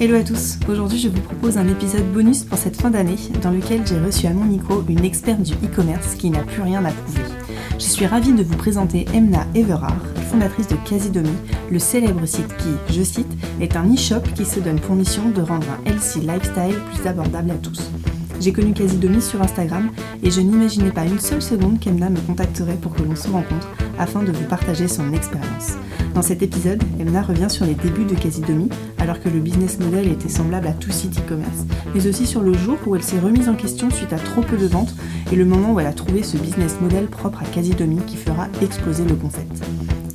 Hello à tous, aujourd'hui je vous propose un épisode bonus pour cette fin d'année dans lequel j'ai reçu à mon micro une experte du e-commerce qui n'a plus rien à prouver. Je suis ravie de vous présenter Emna Everard, fondatrice de Casidomi, le célèbre site qui, je cite, est un e-shop qui se donne pour mission de rendre un healthy lifestyle plus abordable à tous. J'ai connu Casidomi sur Instagram et je n'imaginais pas une seule seconde qu'Emna me contacterait pour que l'on se rencontre afin de vous partager son expérience. Dans cet épisode, Emna revient sur les débuts de Casidomi, alors que le business model était semblable à tout site e-commerce, mais aussi sur le jour où elle s'est remise en question suite à trop peu de ventes et le moment où elle a trouvé ce business model propre à Casidomi qui fera exploser le concept.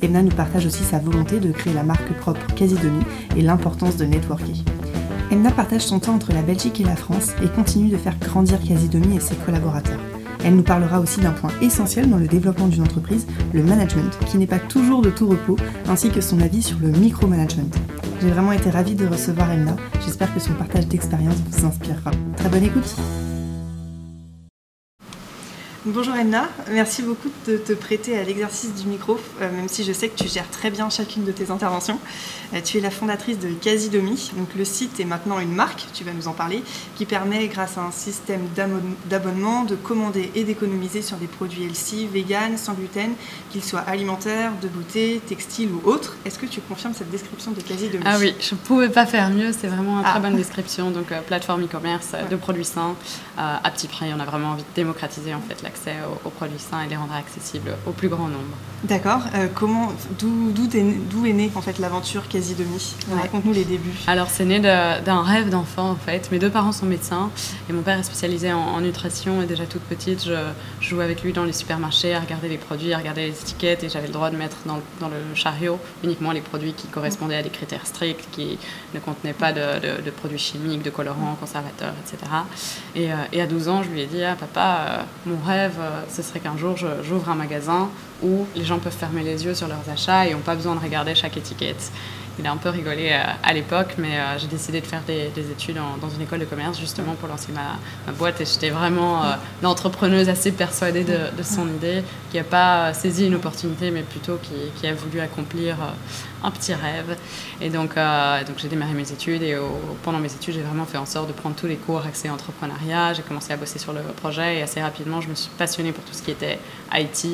Emna nous partage aussi sa volonté de créer la marque propre Casidomi et l'importance de networker. Emna partage son temps entre la Belgique et la France et continue de faire grandir Casidomi et ses collaborateurs. Elle nous parlera aussi d'un point essentiel dans le développement d'une entreprise, le management, qui n'est pas toujours de tout repos, ainsi que son avis sur le micromanagement. J'ai vraiment été ravie de recevoir Emna, j'espère que son partage d'expérience vous inspirera. Très bonne écoute Bonjour Emna, merci beaucoup de te prêter à l'exercice du micro, euh, même si je sais que tu gères très bien chacune de tes interventions. Euh, tu es la fondatrice de Casidomi, donc le site est maintenant une marque, tu vas nous en parler, qui permet grâce à un système d'abonnement de commander et d'économiser sur des produits healthy, vegan, sans gluten, qu'ils soient alimentaires, de beauté, textiles ou autres. Est-ce que tu confirmes cette description de Casidomi Ah oui, je ne pouvais pas faire mieux, c'est vraiment une très ah. bonne description. Donc euh, plateforme e-commerce de produits sains à petit prix, on a vraiment envie de démocratiser en fait la accès aux, produits sains et les rendre accessibles au plus grand nombre. D'accord. Euh, comment, d'où, d'où est, née en fait l'aventure quasi demi? Raconte-nous les débuts. Alors c'est né d'un rêve d'enfant en fait. Mes deux parents sont médecins et mon père est spécialisé en, nutrition et déjà toute petite, je, jouais avec lui dans les supermarchés à regarder les produits, à regarder les étiquettes et j'avais le droit de mettre dans, dans, le chariot uniquement les produits qui correspondaient à des critères stricts, qui ne contenaient pas de, de, produits chimiques, de colorants, conservateurs, etc. Et, euh, et, à 12 ans, je lui ai dit, ah papa, euh, mon rêve euh, ce serait qu'un jour j'ouvre un magasin où les gens peuvent fermer les yeux sur leurs achats et n'ont pas besoin de regarder chaque étiquette. Il a un peu rigolé euh, à l'époque, mais euh, j'ai décidé de faire des, études dans une école de commerce justement pour lancer ma, boîte. Et j'étais vraiment l'entrepreneuse assez persuadée de, son idée, qui n'a pas saisi une opportunité, mais plutôt qui, qui a voulu accomplir un petit rêve. Et donc, donc j'ai démarré mes études et pendant mes études, j'ai vraiment fait en sorte de prendre tous les cours accès entrepreneuriat. J'ai commencé à bosser sur le projet et assez rapidement, je me suis passionnée pour tout ce qui était IT,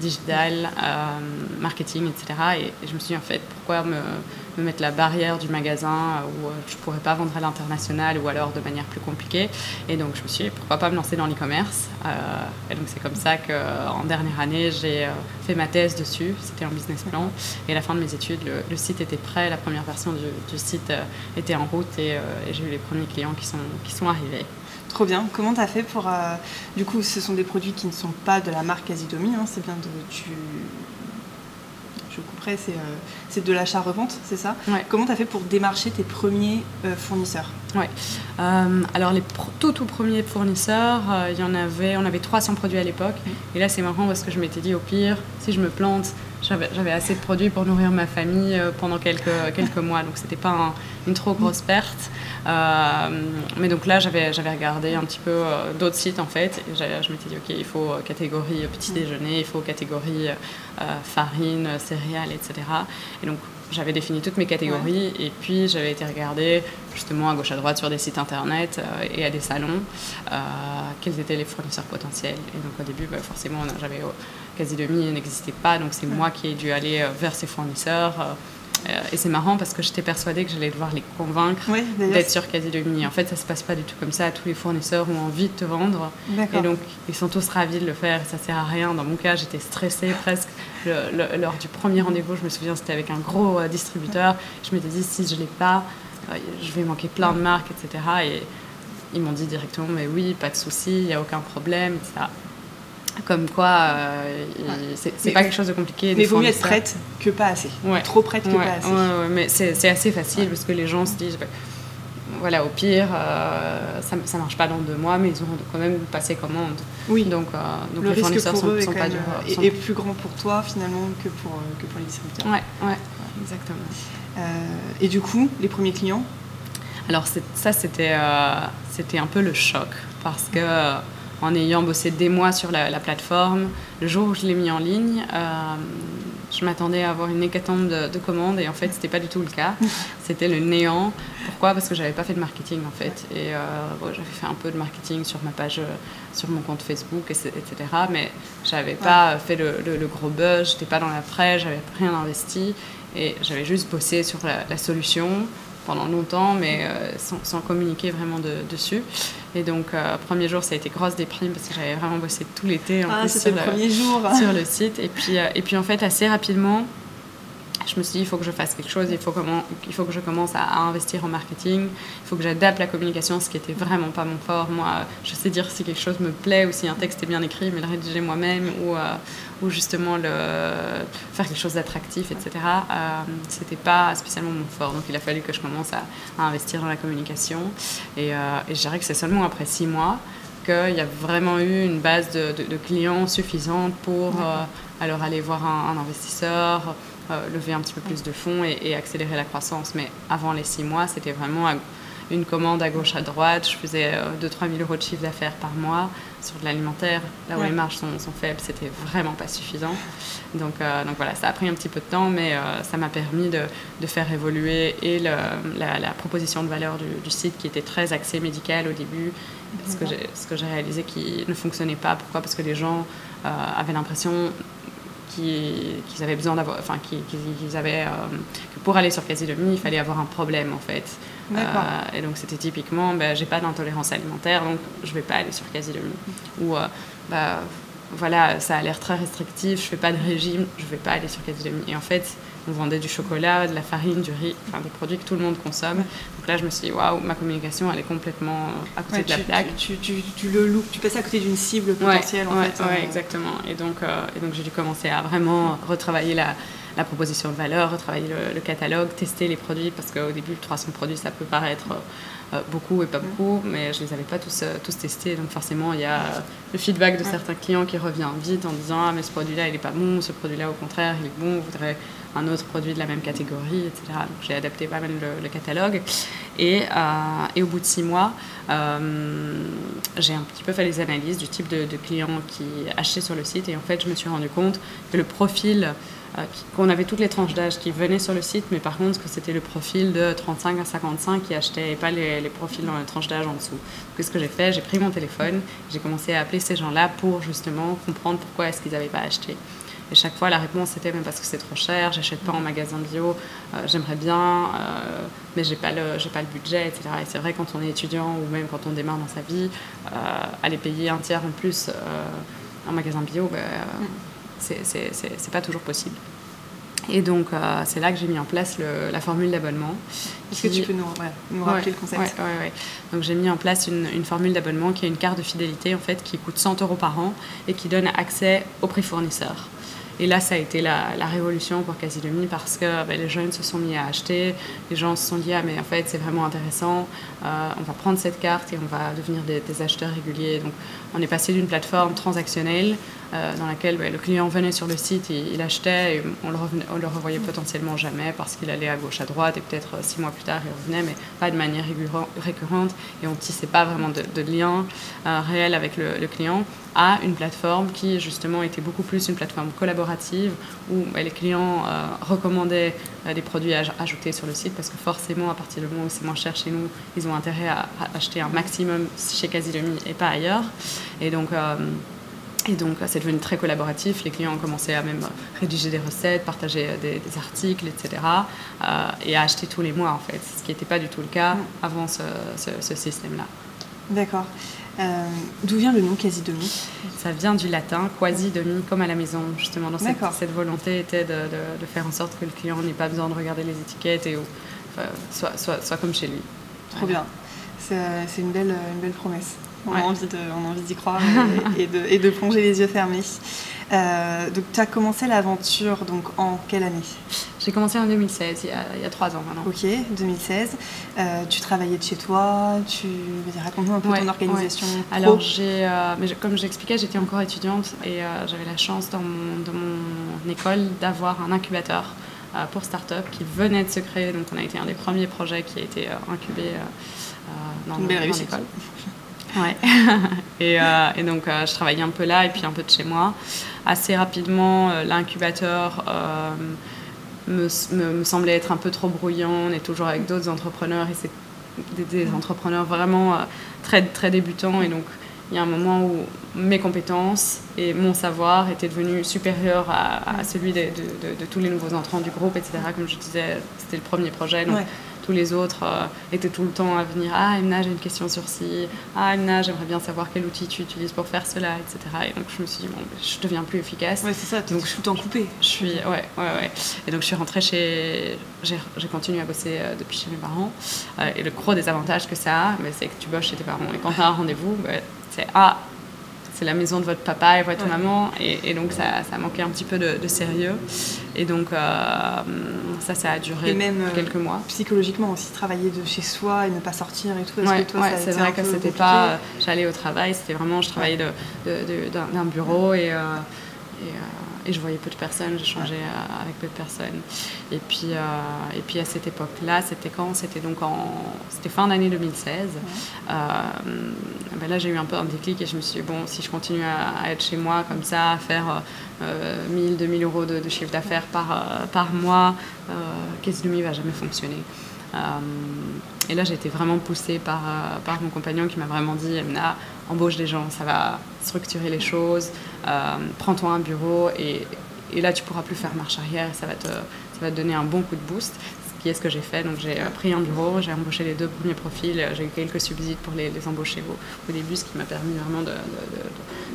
digital, euh, marketing, etc. Et, je me suis dit, en fait, pourquoi me, me mettre la barrière du magasin où euh, je ne pourrais pas vendre à l'international ou alors de manière plus compliquée. Et donc, je me suis dit, pourquoi pas me lancer dans l'e-commerce. Euh, et donc, c'est comme ça qu'en dernière année, j'ai fait ma thèse dessus. C'était en business plan. Et à la fin de mes études, le, site était prêt. La première version du, site était en route et, et j'ai eu les premiers clients qui sont, qui sont arrivés. Trop bien. Comment tu as fait pour. Euh, du coup, ce sont des produits qui ne sont pas de la marque Asidomi, hein, c'est bien de. Tu... Je couperai, c'est, euh, c'est de l'achat-revente, c'est ça? Comment tu as fait pour démarcher tes premiers euh, fournisseurs? Ouais. alors, les tout, tout premiers fournisseurs, il y en avait, on avait 300 produits à l'époque. Et là, c'est marrant parce que je m'étais dit, au pire, si je me plante, j'avais assez de produits pour nourrir ma famille euh, pendant quelques, quelques mois, donc c'était pas une trop grosse perte. Euh, mais donc là, j'avais regardé un petit peu euh, d'autres sites en fait. Et je m'étais dit, ok, il faut catégorie petit déjeuner, il faut catégorie farine, céréales, etc. Et donc j'avais défini toutes mes catégories et puis j'avais été regarder justement à gauche à droite sur des sites internet et à des salons quels étaient les fournisseurs potentiels. Et donc au début, bah, forcément, j'avais quasi demi n'existait pas, donc c'est moi qui ai dû aller euh, vers ces fournisseurs. Euh, euh, et c'est marrant parce que j'étais persuadée que j'allais devoir les convaincre d'être sur quasi demi. En fait, ça se passe pas du tout comme ça. Tous les fournisseurs ont envie de te vendre. Et donc, ils sont tous ravis de le faire. Ça sert à rien. Dans mon cas, j'étais stressée presque. lors du premier rendez-vous, je me souviens, c'était avec un gros distributeur. Je m'étais dit, si je l'ai pas, je vais manquer plein de marques, etc. Et ils m'ont dit directement, mais oui, pas de souci, il n'y a aucun problème, etc. Comme quoi, euh, c'est pas quelque chose de compliqué. Mais il vaut mieux être prête que pas assez. Trop prête que pas assez. mais c'est assez facile parce que les gens se disent, bah, voilà, au pire, euh, ça, ça marche pas dans deux mois, mais ils auront quand même passé commande. Oui. Donc, euh, donc le les risque pour eux sont, pas est, plus grand pour toi finalement que pour, que pour les distributeurs. Ouais, ouais, exactement. et du coup, les premiers clients? Alors ça, c'était c'était un peu le choc parce que en ayant bossé des mois sur la, plateforme. Le jour où je l'ai mis en ligne, euh, je m'attendais à avoir une hécatombe de, commandes et en fait, c'était pas du tout le cas. C'était le néant. pourquoi? Parce que j'avais pas fait de marketing en fait. Et j'avais fait un peu de marketing sur ma page, sur mon compte Facebook, etc. Mais j'avais pas fait le, gros buzz, j'étais pas dans la presse, j'avais rien investi. Et j'avais juste bossé sur la, solution pendant longtemps, mais sans, communiquer vraiment dessus. Et donc, euh, premier jour, ça a été grosse déprime parce que j'avais vraiment bossé tout l'été ah, sur, le, premier jour. sur le site. Et puis, euh, et puis, en fait, assez rapidement, je me suis dit, il faut que je fasse quelque chose, il faut, comment, il faut que je commence à, investir en marketing, il faut que j'adapte la communication, ce qui était vraiment pas mon fort. Moi, je sais dire si quelque chose me plaît ou si un texte est bien écrit, mais le rédiger moi-même ou, euh, ou justement le, faire quelque chose d'attractif, etc. Euh, c'était pas spécialement mon fort. Donc il a fallu que je commence à, investir dans la communication. Et, euh, et je dirais que c'est seulement après six mois qu'il y a vraiment eu une base de, clients suffisante pour euh, alors aller voir un investisseur, lever un petit peu plus de fonds et, accélérer la croissance. Mais avant les six mois, c'était vraiment une commande à gauche, à droite. Je faisais 2-3 000 euros de chiffre d'affaires par mois sur de l'alimentaire. Là où les marges sont, faibles, c'était vraiment pas suffisant. Donc, euh, donc voilà, ça a pris un petit peu de temps, mais euh, ça m'a permis de, de, faire évoluer et la, proposition de valeur du, site qui était très axée médical au début. Ce que, ce que j'ai réalisé qui ne fonctionnait pas. Pourquoi? Parce que les gens avaient l'impression qu'ils avaient besoin d'avoir, enfin, qu'ils avaient, euh, que pour aller sur Casidomi, il fallait avoir un problème en fait. Euh, et donc c'était typiquement, ben, j'ai pas d'intolérance alimentaire, donc je vais pas aller sur Casidomi. Ou euh, bah, voilà, ça a l'air très restrictif, je fais pas de régime, je vais pas aller sur Casidomi. Et en fait, on vendait du chocolat, de la farine, du riz, enfin des produits que tout le monde consomme. Donc là, je me suis dit, waouh, ma communication, elle est complètement à côté de la plaque. Tu, tu, tu, le loupes, tu passes à côté d'une cible potentielle en fait. Oui, euh. exactement. Et donc, euh, et donc j'ai dû commencer à vraiment retravailler la, la proposition de valeur, retravailler le, catalogue, tester les produits, parce qu'au début, 300 produits, ça peut paraître euh, beaucoup et pas beaucoup, mais je ne les avais pas tous, tous testés. Donc forcément, il y a le feedback de certains clients qui revient vite en disant, ah mais ce produit-là, il n'est pas bon, ce produit-là, au contraire, il est bon, on voudrait un autre produit de la même catégorie, etc. Donc j'ai adapté pas mal le, catalogue. Et, euh, et, au bout de six mois, euh, j'ai un petit peu fait les analyses du type de, clients qui achetaient sur le site. Et en fait, je me suis rendu compte que le profil, euh, qu'on avait toutes les tranches d'âge qui venaient sur le site, mais par contre, que c'était le profil de 35 à 55 qui achetaient et pas les, les profils dans la tranche d'âge en dessous. Donc, ce que j'ai fait, j'ai pris mon téléphone, j'ai commencé à appeler ces gens-là pour justement comprendre pourquoi est-ce qu'ils n'avaient pas acheté. Et chaque fois, la réponse était même parce que c'est trop cher, j'achète pas en magasin bio, euh, j'aimerais bien, euh, mais j'ai pas le, j'ai pas le budget, etc. Et c'est vrai quand on est étudiant ou même quand on démarre dans sa vie, euh, aller payer un tiers en plus en magasin bio, c'est, c'est, pas toujours possible. Et donc, c'est là que j'ai mis en place la formule d'abonnement. Est-ce que tu peux nous, rappeler le concept? Oui, ouais, Donc, j'ai mis en place une, une, formule d'abonnement qui est une carte de fidélité, en fait, qui coûte 100 euros par an et qui donne accès au prix fournisseur. Et là, ça a été la, révolution pour Casidomi parce que ben, les jeunes se sont mis à acheter, les gens se sont dit ah mais en fait c'est vraiment intéressant, euh, on va prendre cette carte et on va devenir des, acheteurs réguliers. Donc on est passé d'une plateforme transactionnelle euh, dans laquelle ben, le client venait sur le site, et, il achetait et on le, le revoyait potentiellement jamais parce qu'il allait à gauche, à droite et peut-être euh, six mois plus tard il revenait, mais pas de manière récurrente et on tissait pas vraiment de, lien réel avec le, le client à une plateforme qui justement était beaucoup plus une plateforme collaborative où bah, les clients euh, recommandaient euh, des produits à ajouter sur le site parce que forcément à partir du moment où c'est moins cher chez nous, ils ont intérêt à, acheter un maximum chez Casidomi et pas ailleurs. Et donc euh, et donc, c'est devenu très collaboratif. Les clients ont commencé à même rédiger des recettes, partager des, articles, etc. et à acheter tous les mois, en fait, ce qui n'était pas du tout le cas avant ce, ce système-là. D'accord. Euh, d'où vient le nom quasi-demi? Ça vient du latin quasi-demi, comme à la maison, justement. Dans cette, cette, volonté était de, de, faire en sorte que le client n'ait pas besoin de regarder les étiquettes et soit, soit, soit, comme chez lui. Trop bien. C'est une belle, une belle promesse. On, a envie on a envie d'y croire et, de, et, de, plonger les yeux fermés. Euh, donc, tu as commencé l'aventure donc en quelle année? J'ai commencé en 2016, il y, a, il y, a, trois ans maintenant. Ok, 2016. Euh, tu travaillais de chez toi tu... Raconte-nous un peu ton organisation. Alors, j'ai, euh, mais comme j'expliquais, j'étais encore étudiante et j'avais la chance dans mon, dans mon école d'avoir un incubateur pour start-up qui venait de se créer. Donc, on a été un des premiers projets qui a été incubé dans, belle l'école. Ouais. et, et, donc, je travaillais un peu là et puis un peu de chez moi assez rapidement, euh, l'incubateur euh, me, me, semblait être un peu trop bruyant. On est toujours avec d'autres entrepreneurs et c'est des, entrepreneurs vraiment très, très débutants. Et donc, il y a un moment où mes compétences et mon savoir étaient devenus supérieurs à, celui de, tous les nouveaux entrants du groupe, etc. Comme je disais, c'était le premier projet. Donc, tous les autres euh, étaient tout le temps à venir Ah, Emna, j'ai une question sur ci. Ah, Emna, j'aimerais bien savoir quel outil tu utilises pour faire cela, etc. Et donc, je me suis dit Bon, je deviens plus efficace. Ouais, c'est ça, donc je suis tout temps coupé. Je suis, ouais, ouais, ouais. Et donc, je suis rentrée chez. J'ai continué à bosser euh, depuis chez mes parents. Euh, et le gros des avantages que ça a, c'est que tu bosses chez tes parents. Et quand tu as un rendez-vous, bah, c'est Ah, c'est la maison de votre papa et votre maman. Et, donc, ça, ça manquait un petit peu de, sérieux. Et donc, euh, ça, ça a duré même, euh, quelques mois. Psychologiquement aussi, travailler de chez soi et ne pas sortir et tout. Ouais, c'est vrai que c'était pas. Euh, j'allais au travail, c'était vraiment. Je travaillais d'un bureau et. et et je voyais peu de personnes, j'échangeais euh, avec peu de personnes. Et puis, euh, et puis à cette époque-là, c'était quand C'était donc en c'était fin d'année 2016. Euh, ben là, j'ai eu un peu un déclic et je me suis dit, bon, si je continue à, être chez moi comme ça, à faire 1000, 2000 euros de, chiffre d'affaires par, par mois, Caisse Demi va jamais fonctionner? Et là, j'ai été vraiment poussée par, par mon compagnon qui m'a vraiment dit, Emna, embauche des gens, ça va structurer les choses, euh, prends-toi un bureau et, et, là tu pourras plus faire marche arrière et ça va te, ça va te donner un bon coup de boost. Ce qui est ce que j'ai fait. Donc j'ai pris un bureau, j'ai embauché les deux premiers profils, j'ai eu quelques subsides pour les, les embaucher au, au, début, ce qui m'a permis vraiment de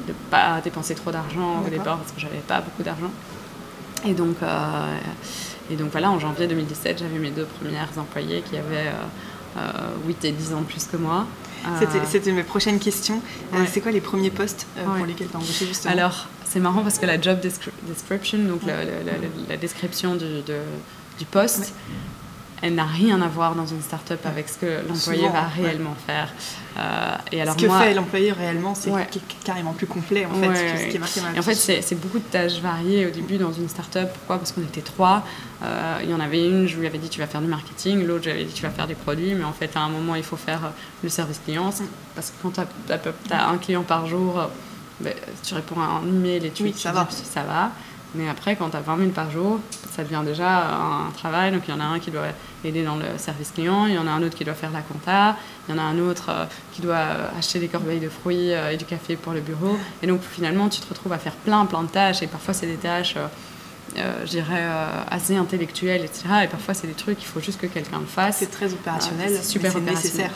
ne pas dépenser trop d'argent au départ parce que j'avais pas beaucoup d'argent. Et donc, euh, et donc voilà, en janvier 2017, j'avais mes deux premières employées qui avaient 8 euh, et 10 ans de plus que moi. C'était mes prochaines questions. Euh, c'est quoi les premiers postes euh, pour lesquels tu as embauché justement? Alors, c'est marrant parce que la job description, donc la, description du, du poste, elle n'a rien à voir dans une start-up avec ce que l'employé va réellement faire. Euh, et alors ce que fait l'employé réellement, c'est carrément plus complet en fait, que ce qui est marqué dans la En fait, c'est beaucoup de tâches variées au début dans une start-up. Pourquoi? Parce qu'on était trois. Euh, il y en avait une, je lui avais dit tu vas faire du marketing, l'autre, j'avais dit tu vas faire des produits, mais en fait, à un moment, il faut faire le service client. Mm. Parce que quand tu as, un client par jour, ben, tu réponds à un email et tu, oui, ça, va. ça va. Mais après, quand tu as 20 000 par jour, ça devient déjà un travail. Donc, il y en a un qui doit aider dans le service client, il y en a un autre qui doit faire la compta, il y en a un autre euh, qui doit euh, acheter des corbeilles de fruits euh, et du café pour le bureau. Et donc, finalement, tu te retrouves à faire plein, plein de tâches. Et parfois, c'est des tâches, je dirais, assez intellectuelles, etc. Et parfois, c'est des trucs qu'il faut juste que quelqu'un le fasse. C'est très opérationnel, c'est super opérationnel. nécessaire.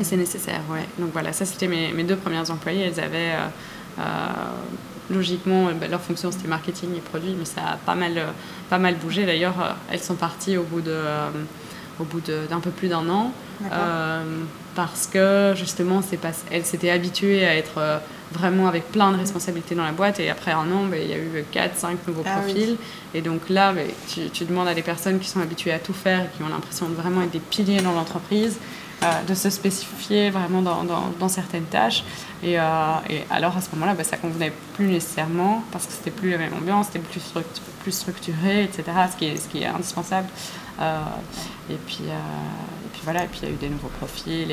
Et c'est nécessaire, ouais. Donc voilà, ça c'était mes, mes, deux premières employées. Elles avaient logiquement, euh, bah, leur fonction c'était marketing et produit, mais ça a pas mal, euh, pas mal bougé. D'ailleurs, euh, elles sont parties au bout de, au bout d'un peu plus d'un an, parce que justement, elles s'étaient habituées à être vraiment avec plein de responsabilités dans la boîte, et après un an, bah, il y a eu 4, 5 nouveaux ah profils. Et donc là, bah, tu, demandes à des personnes qui sont habituées à tout faire, qui ont l'impression de vraiment être des piliers dans l'entreprise, de se spécifier vraiment dans, certaines tâches. Et, euh, et, alors à ce moment-là, bah, ça convenait plus nécessairement parce que c'était plus la même ambiance, c'était plus, plus structuré, etc. Ce qui est, ce qui est indispensable. Euh, et, puis, euh, puis voilà, et puis il y a eu des nouveaux profils.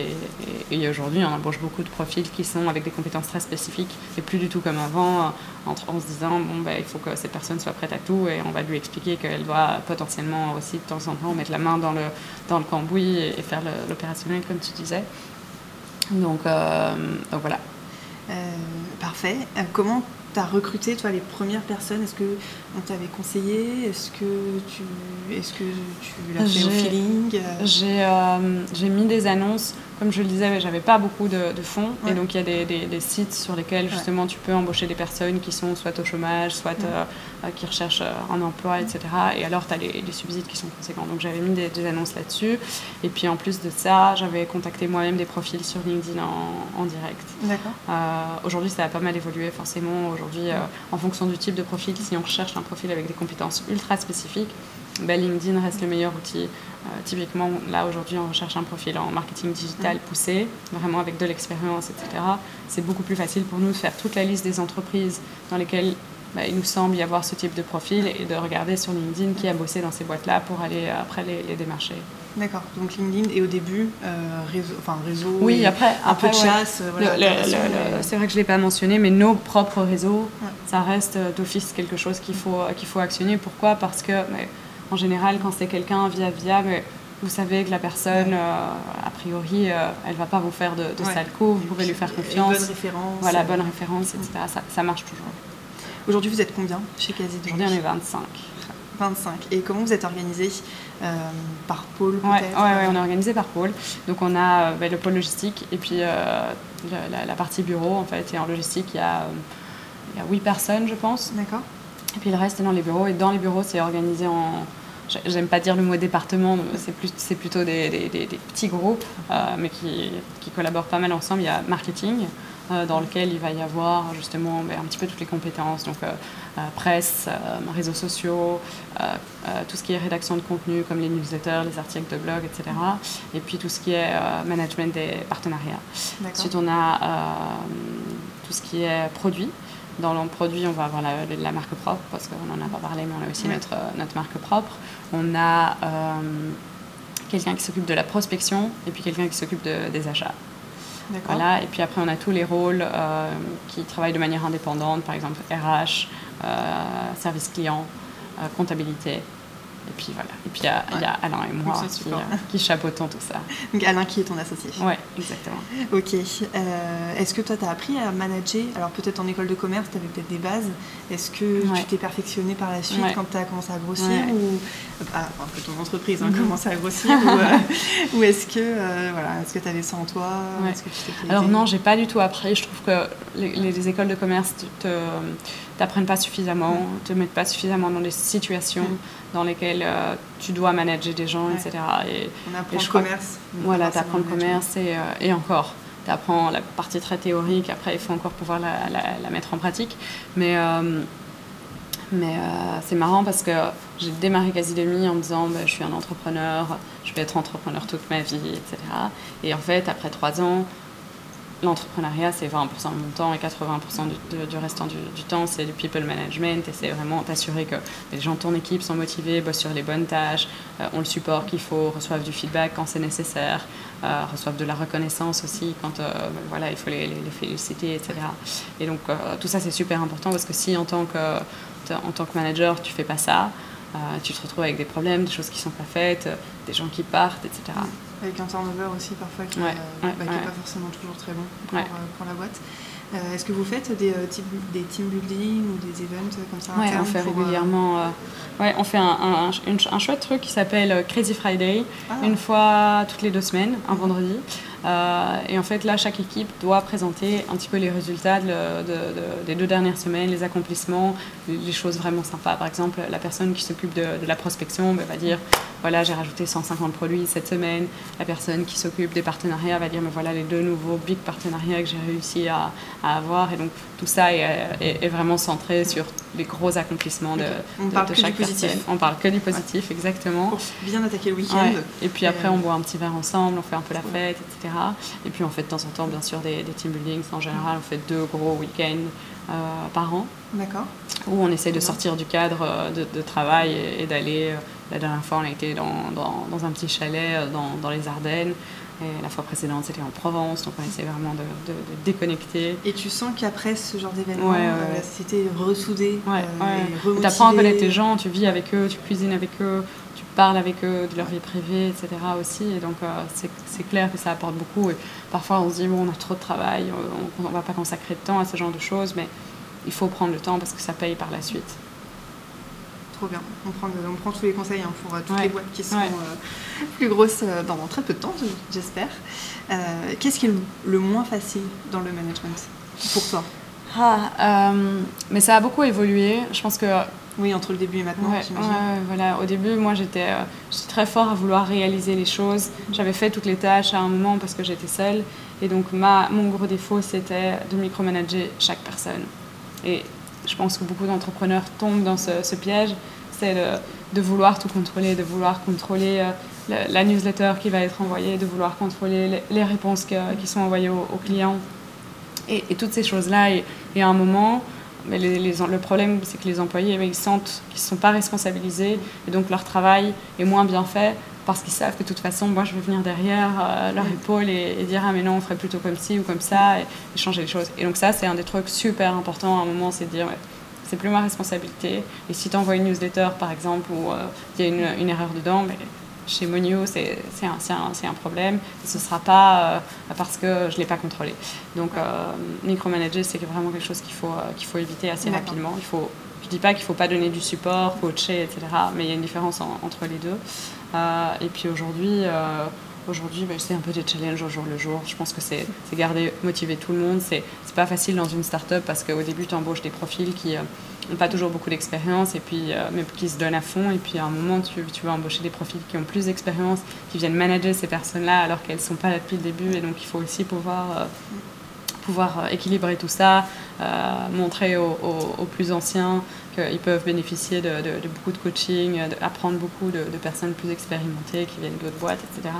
Et, aujourd'hui, on embauche beaucoup de profils qui sont avec des compétences très spécifiques et plus du tout comme avant, en, se disant bon, bah, il faut que cette personne soit prête à tout et on va lui expliquer qu'elle doit potentiellement aussi de temps en temps mettre la main dans le, dans le cambouis et, faire l'opérationnel, comme tu disais. Donc, donc voilà. Euh, parfait. Euh, comment tu as recruté toi les premières personnes? Est-ce que on t'avait conseillé? Est-ce que tu est-ce que tu l'as fait au feeling? euh, J'ai mis des annonces comme je le disais, j'avais pas beaucoup de, fonds. Et donc, il y a des, des, sites sur lesquels, justement, tu peux embaucher des personnes qui sont soit au chômage, soit euh, euh, qui recherchent euh, un emploi, etc. Et alors, tu as les, subsides qui sont conséquents. Donc, j'avais mis des, annonces là-dessus. Et puis, en plus de ça, j'avais contacté moi-même des profils sur LinkedIn en, en direct. D'accord. Aujourd'hui, ça a pas mal évolué, forcément. Aujourd'hui, en fonction du type de profil, si on recherche un profil avec des compétences ultra spécifiques, ben, LinkedIn reste le meilleur outil typiquement, là aujourd'hui, on recherche un profil en marketing digital poussé, vraiment avec de l'expérience, etc. C'est beaucoup plus facile pour nous de faire toute la liste des entreprises dans lesquelles bah, il nous semble y avoir ce type de profil et de regarder sur LinkedIn qui a bossé dans ces boîtes-là pour aller euh, après les, démarcher. D'accord. Donc LinkedIn et au début euh, réseau, enfin réseau. Oui, après un peu de chasse. c'est vrai que je l'ai pas mentionné, mais nos propres réseaux, ça reste d'office quelque chose qu'il faut qu'il faut actionner. Pourquoi? Parce que en général, quand c'est quelqu'un via via, mais vous savez que la personne, a priori, elle va pas vous faire de, de sale coup, vous pouvez lui faire confiance. bonne référence. Voilà, bonne référence, etc. Ça, ça marche toujours. Aujourd'hui, vous êtes combien chez Quasi Aujourd'hui, on est 25. 25. Et comment vous êtes organisé euh, Par pôle peut-être ouais, ouais, on est organisé par pôle. Donc on a euh, ben, le pôle logistique et puis euh, la, partie bureau en fait. Et en logistique, il y a, il y a 8 personnes, je pense. D'accord. Et puis le reste est dans les bureaux. Et dans les bureaux, c'est organisé en. J'aime pas dire le mot département, c'est plus, plutôt des, des, des, petits groupes, mais qui, qui, collaborent pas mal ensemble. Il y a marketing, dans lequel il va y avoir justement ben, un petit peu toutes les compétences, donc euh, presse, euh, réseaux sociaux, euh, tout ce qui est rédaction de contenu comme les newsletters, les articles de blog, etc. Et puis tout ce qui est management des partenariats. Ensuite, on a tout ce qui est produit. Dans le produit, on va avoir la, marque propre, parce qu'on n'en a pas parlé, mais on a aussi notre, notre marque propre. On a quelqu'un qui s'occupe de la prospection et puis quelqu'un qui s'occupe des achats. Voilà. Et puis après, on a tous les rôles qui travaillent de manière indépendante, par exemple RH, euh, service client, euh, comptabilité. Et puis voilà. Et puis il y, a Alain et moi qui, euh, qui, chapeautons tout ça. Donc Alain qui est ton associé. Oui, exactement. Ok. Est-ce que toi, tu as appris à manager? Alors peut-être en école de commerce, tu avais peut-être des bases. Est-ce que tu t'es perfectionné par la suite quand tu as commencé à grossir ou ah, enfin, que ton entreprise a hein, commencé à grossir ou, est-ce que voilà, est-ce que tu avais ça en toi Alors non, j'ai pas du tout appris. Je trouve que les, les écoles de commerce te t'apprennent pas suffisamment, te mettent pas suffisamment dans des situations dans lesquelles euh, tu dois manager des gens, etc. Et, on apprend le commerce. Voilà, tu apprends le commerce et, euh, et encore. Tu apprends la partie très théorique, après il faut encore pouvoir la, la, mettre en pratique. Mais, euh, mais c'est marrant parce que j'ai démarré Casidemi en me disant bah, je suis un entrepreneur, je vais être entrepreneur toute ma vie, etc. Et en fait, après trois ans, l'entrepreneuriat, c'est 20% de mon temps et 80% du, restant du, temps, c'est du people management et c'est vraiment t'assurer que les gens de ton équipe sont motivés, bossent sur les bonnes tâches, euh, ont le support qu'il faut, reçoivent du feedback quand c'est nécessaire, euh, reçoivent de la reconnaissance aussi quand euh, ben voilà, il faut les, féliciter, etc. Et donc tout ça, c'est super important parce que si en tant que, en tant que manager, tu fais pas ça, tu te retrouves avec des problèmes, des choses qui sont pas faites, des gens qui partent, etc. Avec un turnover aussi parfois qui n'est euh, bah, pas forcément toujours très bon pour, euh, la boîte. Euh, est-ce que vous faites des, des team building ou des events comme ça Oui, on fait régulièrement. ouais, on fait un, un, chouette truc qui s'appelle Crazy Friday, ah. une fois toutes les deux semaines, un vendredi. Euh, et en fait, là, chaque équipe doit présenter un petit peu les résultats des deux dernières semaines, les accomplissements, les choses vraiment sympas. Par exemple, la personne qui s'occupe de, la prospection bah, va dire voilà, j'ai rajouté 150 produits cette semaine. La personne qui s'occupe des partenariats va dire mais voilà les deux nouveaux big partenariats que j'ai réussi à, avoir. Et donc, tout ça est, vraiment centré sur les gros accomplissements de, on parle chaque personne. On parle que du positif, exactement. Pour bien attaquer le week-end. Et puis après, on boit un petit verre ensemble, on fait un peu la fête, etc. Et puis on fait de temps en temps, bien sûr, des, team buildings. En général, on fait deux gros week-ends euh, par an. D'accord. Où on essaie de sortir du cadre euh, de, travail et, d'aller. Euh, la dernière fois, on a été dans, dans, un petit chalet dans, dans, les Ardennes. Et la fois précédente, c'était en Provence, donc on essaie vraiment de, déconnecter. Et tu sens qu'après ce genre d'événement, c'était ressoudé ouais, Tu apprends à connaître tes gens, tu vis avec eux, tu cuisines avec eux, parlent avec eux de leur vie privée, etc. aussi. Et donc, euh, c'est clair que ça apporte beaucoup. Et parfois, on se dit, bon, on a trop de travail, on ne va pas consacrer de temps à ce genre de choses, mais il faut prendre le temps parce que ça paye par la suite. Trop bien. On prend, on prend tous les conseils hein, pour euh, toutes les boîtes qui sont euh, plus grosses dans très peu de temps, j'espère. Qu'est-ce qui est le moins facile dans le management pour toi? Ah, Mais ça a beaucoup évolué. Je pense que oui, entre le début et maintenant, voilà. Au début, moi, j'étais euh, très fort à vouloir réaliser les choses. J'avais fait toutes les tâches à un moment parce que j'étais seule. Et donc, ma, mon gros défaut, c'était de micromanager chaque personne. Et je pense que beaucoup d'entrepreneurs tombent dans ce, piège. C'est de vouloir tout contrôler, de vouloir contrôler euh, la, newsletter qui va être envoyée, de vouloir contrôler les, réponses qui sont envoyées aux, clients. Et, toutes ces choses-là. Et, et à un moment, mais les, le problème, c'est que les employés, ils sentent qu'ils ne sont pas responsabilisés et donc leur travail est moins bien fait parce qu'ils savent que de toute façon, moi, je vais venir derrière euh, leur épaule et, dire Ah, mais non, on ferait plutôt comme ci ou comme ça et, changer les choses. Et donc, ça, c'est un des trucs super importants à un moment c'est de dire C'est plus ma responsabilité. Et si tu envoies une newsletter, par exemple, où euh, il y a une, une, erreur dedans, mais chez Monio, c'est un, un, problème. Ce ne sera pas parce que je ne l'ai pas contrôlé. Donc, micromanager, c'est vraiment quelque chose qu'il faut, qu'il faut éviter assez rapidement. Il faut, je ne dis pas qu'il ne faut pas donner du support, coacher, etc. Mais il y a une différence entre les deux. et puis aujourd'hui, Aujourd'hui, bah, c'est un peu des challenges au jour le jour. Je pense que c'est garder, motiver tout le monde. C'est pas facile dans une start-up parce qu'au début, tu embauches des profils qui euh, pas toujours beaucoup d'expérience et puis euh, mais qui se donnent à fond. Et puis à un moment, tu, tu vas embaucher des profils qui ont plus d'expérience, qui viennent manager ces personnes-là alors qu'elles ne sont pas là depuis le début. Et donc, il faut aussi pouvoir. Euh, pouvoir équilibrer tout ça, montrer aux, plus anciens qu'ils peuvent bénéficier de, beaucoup de coaching, apprendre beaucoup de, personnes plus expérimentées qui viennent d'autres boîtes, etc.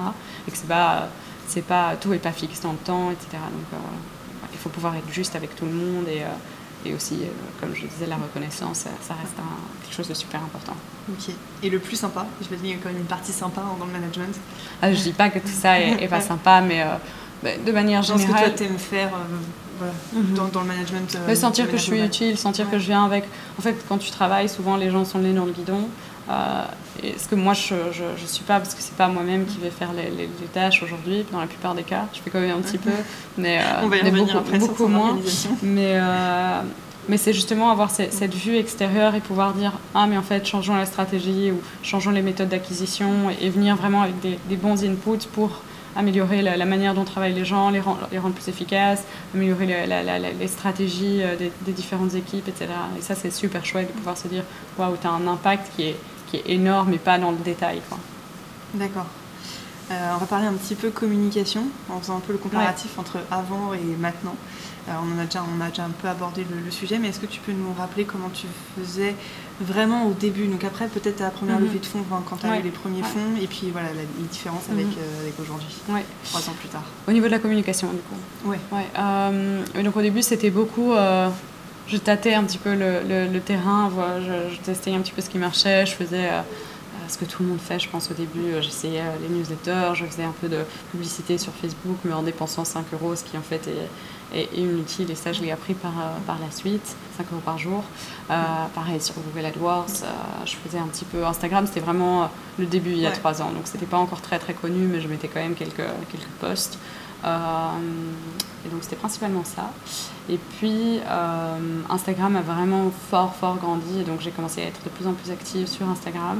Et que c'est pas, c'est pas, tout n'est pas fixe dans le temps, etc. Donc euh, il faut pouvoir être juste avec tout le monde et, euh, et aussi, euh, comme je disais, la reconnaissance, ça, reste quelque chose de super important. Ok. Et le plus sympa, je vais dire, il y a quand même une partie sympa dans le management. Ah, je dis pas que tout ça est, pas sympa, mais bah, de manière générale. ce que toi t'aimes faire Mhm. dans, le management. Euh, sentir que je suis utile, sentir que je viens avec. En fait, quand tu travailles, souvent les gens sont nés dans le guidon. Euh, et ce que moi je ne suis pas, parce que c'est pas moi-même qui vais faire les, les, tâches aujourd'hui, dans la plupart des cas, je fais quand même un petit peu, mais, euh, On va y beaucoup, après beaucoup moins. Mais, euh, mais c'est justement avoir cette, vue extérieure et pouvoir dire Ah, mais en fait, changeons la stratégie ou changeons les méthodes d'acquisition et, venir vraiment avec des, des bons inputs pour améliorer la, manière dont travaillent les gens, les, rendre, les rendre plus efficaces, améliorer les stratégies euh, des, différentes équipes, etc. Et ça, c'est super chouette de pouvoir se dire waouh, tu as un impact qui est, qui est énorme et pas dans le détail. D'accord. Euh, on va parler un petit peu communication, en faisant un peu le comparatif entre avant et maintenant. Euh, on, en a déjà, on a déjà un peu abordé le, sujet, mais est-ce que tu peux nous rappeler comment tu faisais vraiment au début? Donc après, peut-être à la première mhm. levée de fonds, quand tu as eu les premiers fonds, et puis voilà, les différences avec, mhm. euh, avec aujourd'hui, trois ans plus tard. Au niveau de la communication, du coup euh, donc au début, c'était beaucoup... je tâtais un petit peu le, terrain, je, je, testais un petit peu ce qui marchait, je faisais ce que tout le monde fait, je pense, au début. J'essayais les newsletters, je faisais un peu de publicité sur Facebook, mais en dépensant 5 euros, ce qui en fait est inutile. Et ça, je l'ai appris par, euh, par la suite, 5 euros par jour. Euh, pareil sur Google AdWords, euh, je faisais un petit peu Instagram. C'était vraiment le début il y a 3 ans. Donc, c'était pas encore très très connu, mais je mettais quand même quelques, quelques posts. Et donc, c'était principalement ça. Et puis, Instagram a vraiment fort, fort grandi. Et donc, j'ai commencé à être de plus en plus active sur Instagram.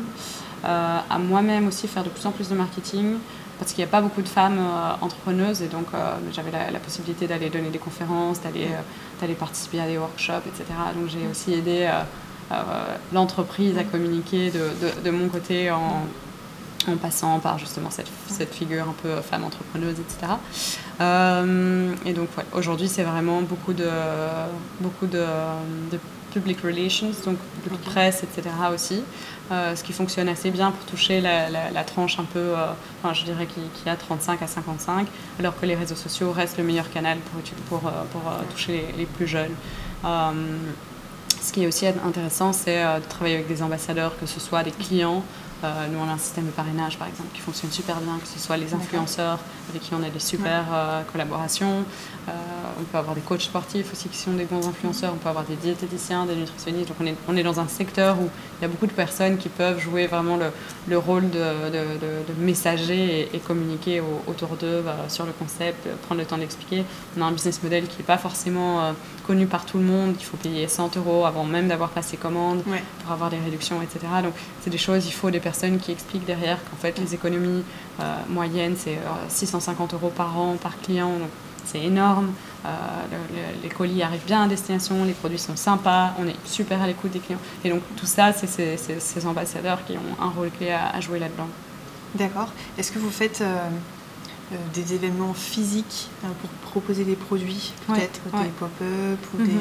à moi-même aussi faire de plus en plus de marketing parce qu'il n'y a pas beaucoup de femmes euh, entrepreneuses et donc euh, j'avais la, possibilité d'aller donner des conférences, d'aller euh, participer à des workshops, etc. Donc j'ai aussi aidé l'entreprise à communiquer de, de, mon côté en, en, passant par justement cette, cette, figure un peu femme entrepreneuse, etc. et donc aujourd'hui c'est vraiment beaucoup de, beaucoup de, de public relations, donc de presse, etc. aussi. Euh, ce qui fonctionne assez bien pour toucher la, tranche un peu, euh, enfin, je dirais qui, a 35 à 55, alors que les réseaux sociaux restent le meilleur canal pour, pour, euh, pour toucher les, plus jeunes. ce qui est aussi intéressant, c'est de travailler avec des ambassadeurs, que ce soit des clients euh, nous, on a un système de parrainage, par exemple, qui fonctionne super bien, que ce soit les influenceurs avec qui on a des super euh, collaborations. Euh, on peut avoir des coachs sportifs aussi qui sont des bons influenceurs. On peut avoir des diététiciens, des nutritionnistes. Donc, on est, on est dans un secteur où il y a beaucoup de personnes qui peuvent jouer vraiment le, le rôle de, de, messager et, communiquer autour d'eux sur le concept, prendre le temps d'expliquer. On a un business model qui n'est pas forcément connu par tout le monde. Il faut payer 100 euros avant même d'avoir passé commande pour avoir des réductions, etc. Donc, c'est des choses, il faut des personnes qui expliquent derrière qu'en fait, les économies euh, moyennes, c'est 650 euh, euros par an, par client. Donc, c'est énorme. Euh, les colis arrivent bien à destination, les produits sont sympas, on est super à l'écoute des clients. Et donc, tout ça, c'est ces, ambassadeurs qui ont un rôle clé à, jouer là-dedans. D'accord. Est-ce que vous faites euh, des événements physiques euh, pour proposer des produits, peut-être des pop-up ou mhm. des,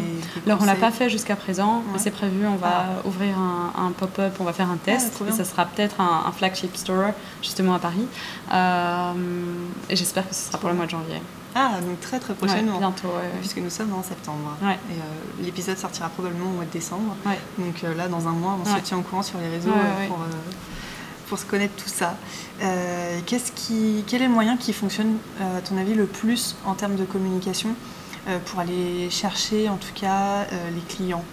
Alors on l'a pas fait jusqu'à présent, mais c'est prévu. On va ah. ouvrir un, pop-up, on va faire un test ah, et ça sera peut-être un, flagship store justement à Paris. Euh, et j'espère que ce sera pour le mois de janvier. Ah, donc très très prochainement. bientôt, Puisque nous sommes en septembre. Et l'épisode sortira probablement au mois de décembre. Donc là, dans un mois, on se tient au courant sur les réseaux pour pour se connaître tout ça. Euh, qu'est-ce qui, quel est le moyen qui fonctionne, euh, à ton avis, le plus en termes de communication euh, pour aller chercher, en tout cas, les clients?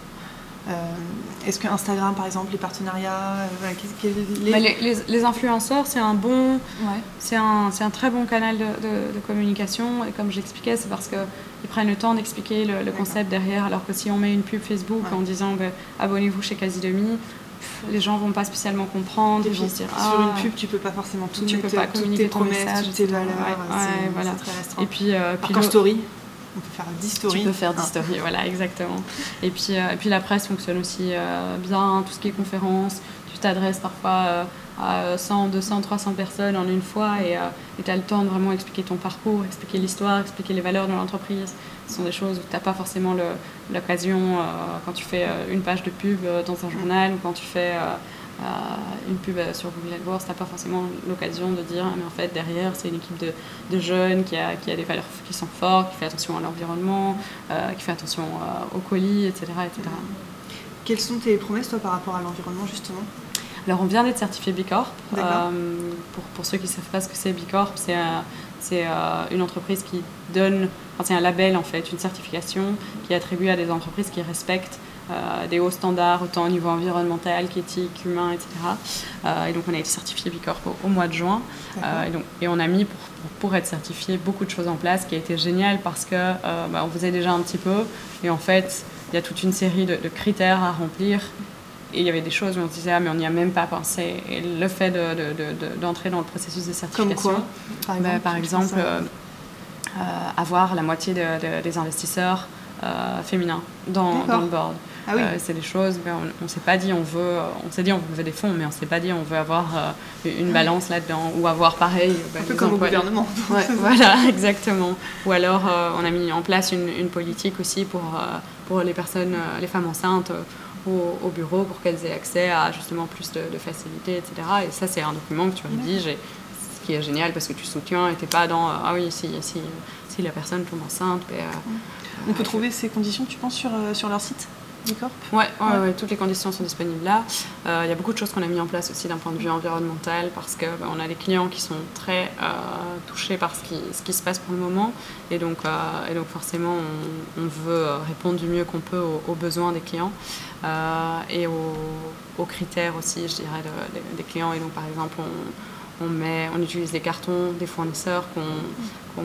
Est-ce que Instagram, par exemple, les partenariats, bah, les... les, influenceurs, c'est un bon, c'est un, un, très bon canal de, de, communication. Et comme j'expliquais, c'est parce qu'ils prennent le temps d'expliquer le, concept derrière. Alors que si on met une pub Facebook en disant bah, abonnez-vous chez Quasi Demi, les gens vont pas spécialement comprendre. Ils vont se dire, sur une ah, pub, tu peux pas forcément tout tu mettre, peux pas communiquer tes promesses, toutes tes valeurs. Ouais, voilà. Et puis, euh, puis story. On peut faire 10 stories. Tu peux faire 10 ah. stories, voilà, exactement. Et puis, euh, et puis la presse fonctionne aussi euh, bien, tout ce qui est conférences. Tu t'adresses parfois à 100, 200, 300 personnes en une fois et tu as le temps de vraiment expliquer ton parcours, expliquer l'histoire, expliquer les valeurs de l'entreprise. Ce sont des choses où tu n'as pas forcément l'occasion quand tu fais une page de pub dans un journal ou quand tu fais une pub sur Google AdWords, tu n'as pas forcément l'occasion de dire mais en fait derrière c'est une équipe de, jeunes qui a, qui a, des valeurs qui sont fortes, qui fait attention à l'environnement, euh, qui fait attention euh, aux colis, etc., etc. Quelles sont tes promesses toi par rapport à l'environnement justement? Alors on vient d'être certifié B Corp. Euh, pour, pour, ceux qui ne savent pas ce que c'est B Corp, c'est c'est une entreprise qui donne, enfin, c'est un label en fait, une certification qui est attribuée à des entreprises qui respectent euh, des hauts standards, autant au niveau environnemental qu'éthique, humain, etc. Euh, et donc on a été certifié B Corp au, mois de juin. Euh, et, donc, et, on a mis pour, pour, être certifié beaucoup de choses en place, qui a été génial parce que bah, on faisait déjà un petit peu. Et en fait, il y a toute une série de, critères à remplir. Et il y avait des choses où on se disait, ah, mais on n'y a même pas pensé. Et le fait d'entrer de, dans le processus de certification, Comme quoi, par exemple, bah, par exemple avoir la moitié des investisseurs féminins dans, dans, le board. Ah euh, c'est des choses, on, ne s'est pas dit on veut, on s'est dit on veut des fonds, mais on s'est pas dit on veut avoir euh, une balance là-dedans ou avoir pareil. Un peu comme au gouvernement. voilà, exactement. Ou alors euh, on a mis en place une, politique aussi pour, pour les personnes, les femmes enceintes. Au, bureau pour qu'elles aient accès à justement plus de, facilités, etc. Et ça, c'est un document que tu rédiges et ce qui est génial parce que tu soutiens et tu n'es pas dans ah oui, si, si, si, la personne tombe enceinte. Ben, on peut trouver ces conditions, tu penses, sur, sur leur site? Ouais, ouais, toutes les conditions sont disponibles là. Euh, il y a beaucoup de choses qu'on a mis en place aussi d'un point de vue environnemental parce qu'on bah, on a des clients qui sont très euh, touchés par ce qui, ce qui, se passe pour le moment et donc, euh, et donc forcément on, veut répondre du mieux qu'on peut aux, besoins des clients et aux, critères aussi, je dirais, des clients. Et donc par exemple on, on, met, on utilise les cartons des fournisseurs qu'on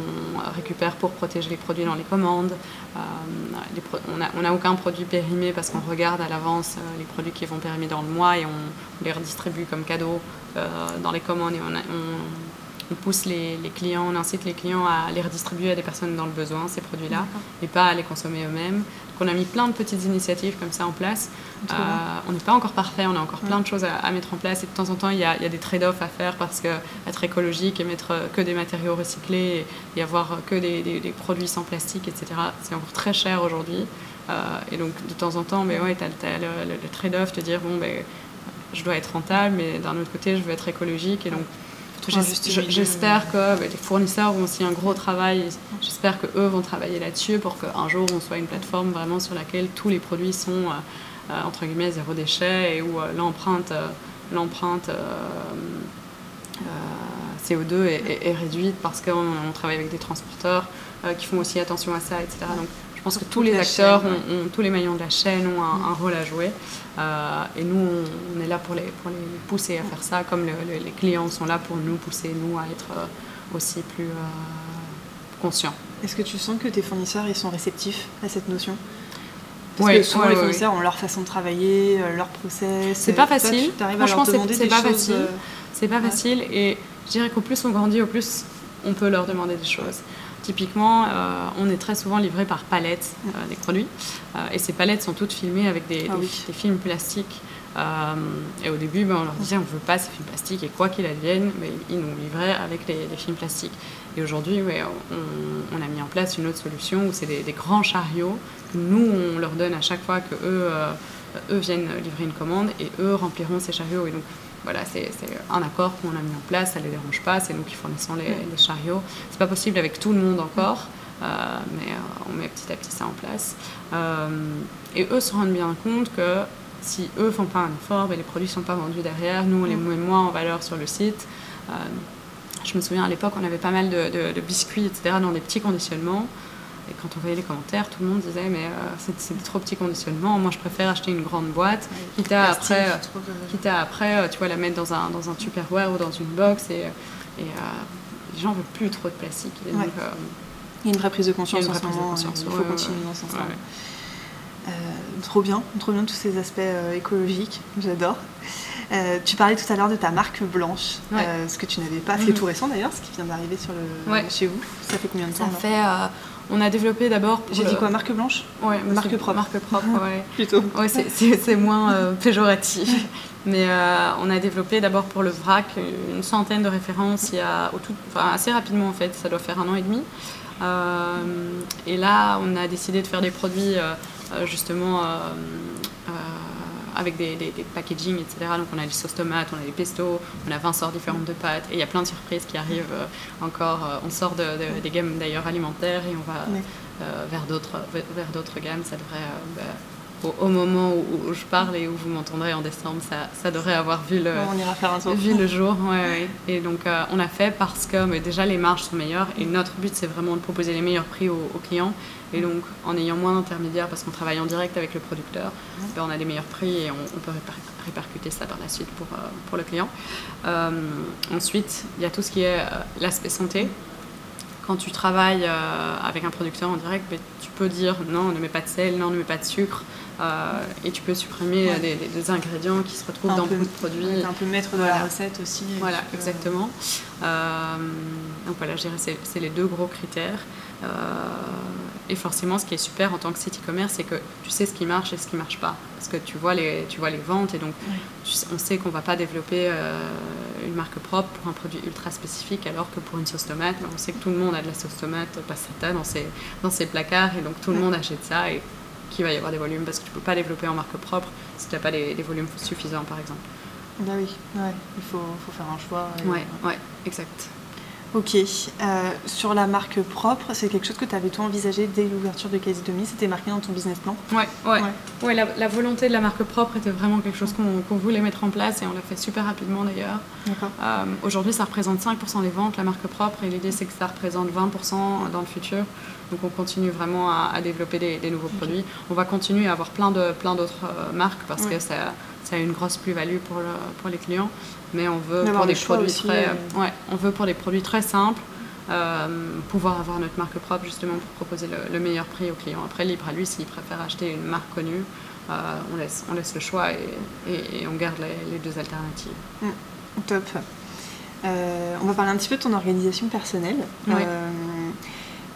récupère pour protéger les produits dans les commandes. Euh, on n'a aucun produit périmé parce qu'on regarde à l'avance euh, les produits qui vont périmer dans le mois et on, les redistribue comme cadeau euh, dans les commandes pousse les, clients, on incite les clients à les redistribuer à des personnes dans le besoin, ces produits-là, et pas à les consommer eux-mêmes. On a mis plein de petites initiatives comme ça en place. Euh, on n'est pas encore parfait, on a encore plein de choses à, mettre en place et de temps en temps il y a, des trade-offs à faire parce que être écologique et mettre que des matériaux recyclés et, avoir que des, produits sans plastique, etc., c'est encore très cher aujourd'hui. Euh, et donc de temps en temps, mais ouais, tu as, le, trade-off de dire bon, ben, je dois être rentable, mais d'un autre côté, je veux être écologique et donc J'espère que bah, les fournisseurs ont aussi un gros travail. J'espère qu'eux vont travailler là-dessus pour qu'un jour on soit une plateforme vraiment sur laquelle tous les produits sont euh, euh, entre guillemets zéro déchet et où euh, l'empreinte l'empreinte CO2 est, réduite parce qu'on travaille avec des transporteurs qui font aussi attention à ça, etc. Donc pense que tous les acteurs, ont, tous les maillons de la chaîne ont un, rôle à jouer. Euh, et nous, on, est là pour les, pour les pousser à faire ça, comme les clients sont là pour nous pousser, nous, à être euh, aussi plus euh, conscients. Est-ce que tu sens que tes fournisseurs ils sont réceptifs à cette notion? Parce que souvent les fournisseurs ont leur façon de travailler, leur process. C'est pas facile. Franchement, c'est pas facile. C'est pas facile. Et je dirais qu'au plus on grandit, au plus on peut leur demander des choses. Typiquement, euh, on est très souvent livré par palettes euh, des produits. Euh, et ces palettes sont toutes filmées avec des, ah films plastiques. et au début, ben, on leur disait on ne veut pas ces films plastiques et quoi qu'il advienne, mais ils nous livraient avec les, films plastiques. Et aujourd'hui, on, a mis en place une autre solution où c'est des, grands chariots que nous, on leur donne à chaque fois que eux, eux viennent livrer une commande et eux rempliront ces chariots. Et donc, voilà, c'est un accord qu'on a mis en place, ça ne les dérange pas, c'est nous qui fournissons les, les chariots. C'est pas possible avec tout le monde encore, euh, mais euh, on met petit à petit ça en place. Euh, et eux se rendent bien compte que si eux font pas un effort, ben, les produits sont pas vendus derrière, nous on les met moins en valeur sur le site. je me souviens à l'époque, on avait pas mal de, biscuits, etc., dans des petits conditionnements. Et quand on voyait les commentaires, tout le monde disait mais c'est des trop petits conditionnements. Moi, je préfère acheter une grande boîte, quitte à après, quitte à après, tu vois, la mettre dans un dans un Tupperware ou dans une box et, et les gens veulent plus trop de plastique. il y a une vraie prise de conscience en. Il faut continuer dans ce sens-là. trop bien, trop bien tous ces aspects écologiques, j'adore. Euh, tu parlais tout à l'heure de ta marque blanche, euh, ce que tu n'avais pas fait mhm. tout récent d'ailleurs, ce qui vient d'arriver sur le chez vous. Ça fait combien de temps Ça fait. Euh, on a développé d'abord. J'ai dit quoi, marque blanche Ouais, marque propre. Marque propre, ouais. Plutôt. Ouais, c'est moins péjoratif. Mais on a développé d'abord pour le vrac une centaine de références il y a au tout, enfin, assez rapidement en fait, ça doit faire un an et demi. et là, on a décidé de faire des produits justement avec des, des, packaging, etc. Donc on a des sauces tomates, on a des pestos, on a 20 sortes différentes de pâtes et il y a plein de surprises qui arrivent euh, encore. Euh, on sort de, des gammes d'ailleurs alimentaires et on va euh, vers d'autres vers d'autres gammes. Ça devrait bah, au, moment où, je parle et où vous m'entendrez en décembre, ça, ça, devrait avoir vu le, on ira faire un tour. Vu le jour. Ouais, Et donc, on a fait parce que mais déjà les marges sont meilleures et notre but, c'est vraiment de proposer les meilleurs prix aux, clients. Et donc, en ayant moins d'intermédiaires, parce qu'on travaille en direct avec le producteur, ben, on a des meilleurs prix et on, peut répercuter ça par la suite pour, pour le client. Euh, ensuite, il y a tout ce qui est l'aspect santé quand tu travailles avec un producteur en direct, ben, tu peux dire non, ne mets pas de sel, non, ne mets pas de sucre. Euh, et tu peux supprimer des, ingrédients qui se retrouvent dans beaucoup de produits. un peu maître de la recette aussi. Voilà, exactement. Euh, donc voilà, je dirais c'est les deux gros critères. Euh, et forcément, ce qui est super en tant que site e-commerce, c'est que tu sais ce qui marche et ce qui ne marche pas. Parce que tu vois les, tu vois les ventes et donc on sait qu'on ne va pas développer une marque propre pour un produit ultra spécifique, alors que pour une sauce tomate, ben, on sait que tout le monde a de la sauce tomate passata dans ses, dans ses placards et donc tout le monde achète ça. Et qu'il va y avoir des volumes parce que tu ne peux pas développer en marque propre si tu n'as pas les, volumes suffisants, par exemple. Bah oui, ouais. il faut, faut, faire un choix. Ouais, ouais, exact. Ok. Euh, sur la marque propre, c'est quelque chose que tu avais toi envisagé dès l'ouverture de Quasi Demi C'était marqué dans ton business plan? Ouais, ouais. ouais. la, volonté de la marque propre était vraiment quelque chose qu'on voulait mettre en place et on l'a fait super rapidement d'ailleurs. Euh, Aujourd'hui, ça représente 5% des ventes, la marque propre, et l'idée c'est que ça représente 20% dans le futur. Donc on continue vraiment à, développer des, nouveaux produits. On va continuer à avoir plein d'autres plein euh, marques parce que ça, ça, a une grosse plus-value pour, pour les clients mais on veut pour des produits très, euh, ouais, on veut pour des produits très simples. Euh, pouvoir avoir notre marque propre justement pour proposer le, meilleur prix au client. Après, libre à lui s'il préfère acheter une marque connue, euh, on, laisse, on laisse le choix et, et, on garde les, deux alternatives. Top. on va parler un petit peu de ton organisation personnelle.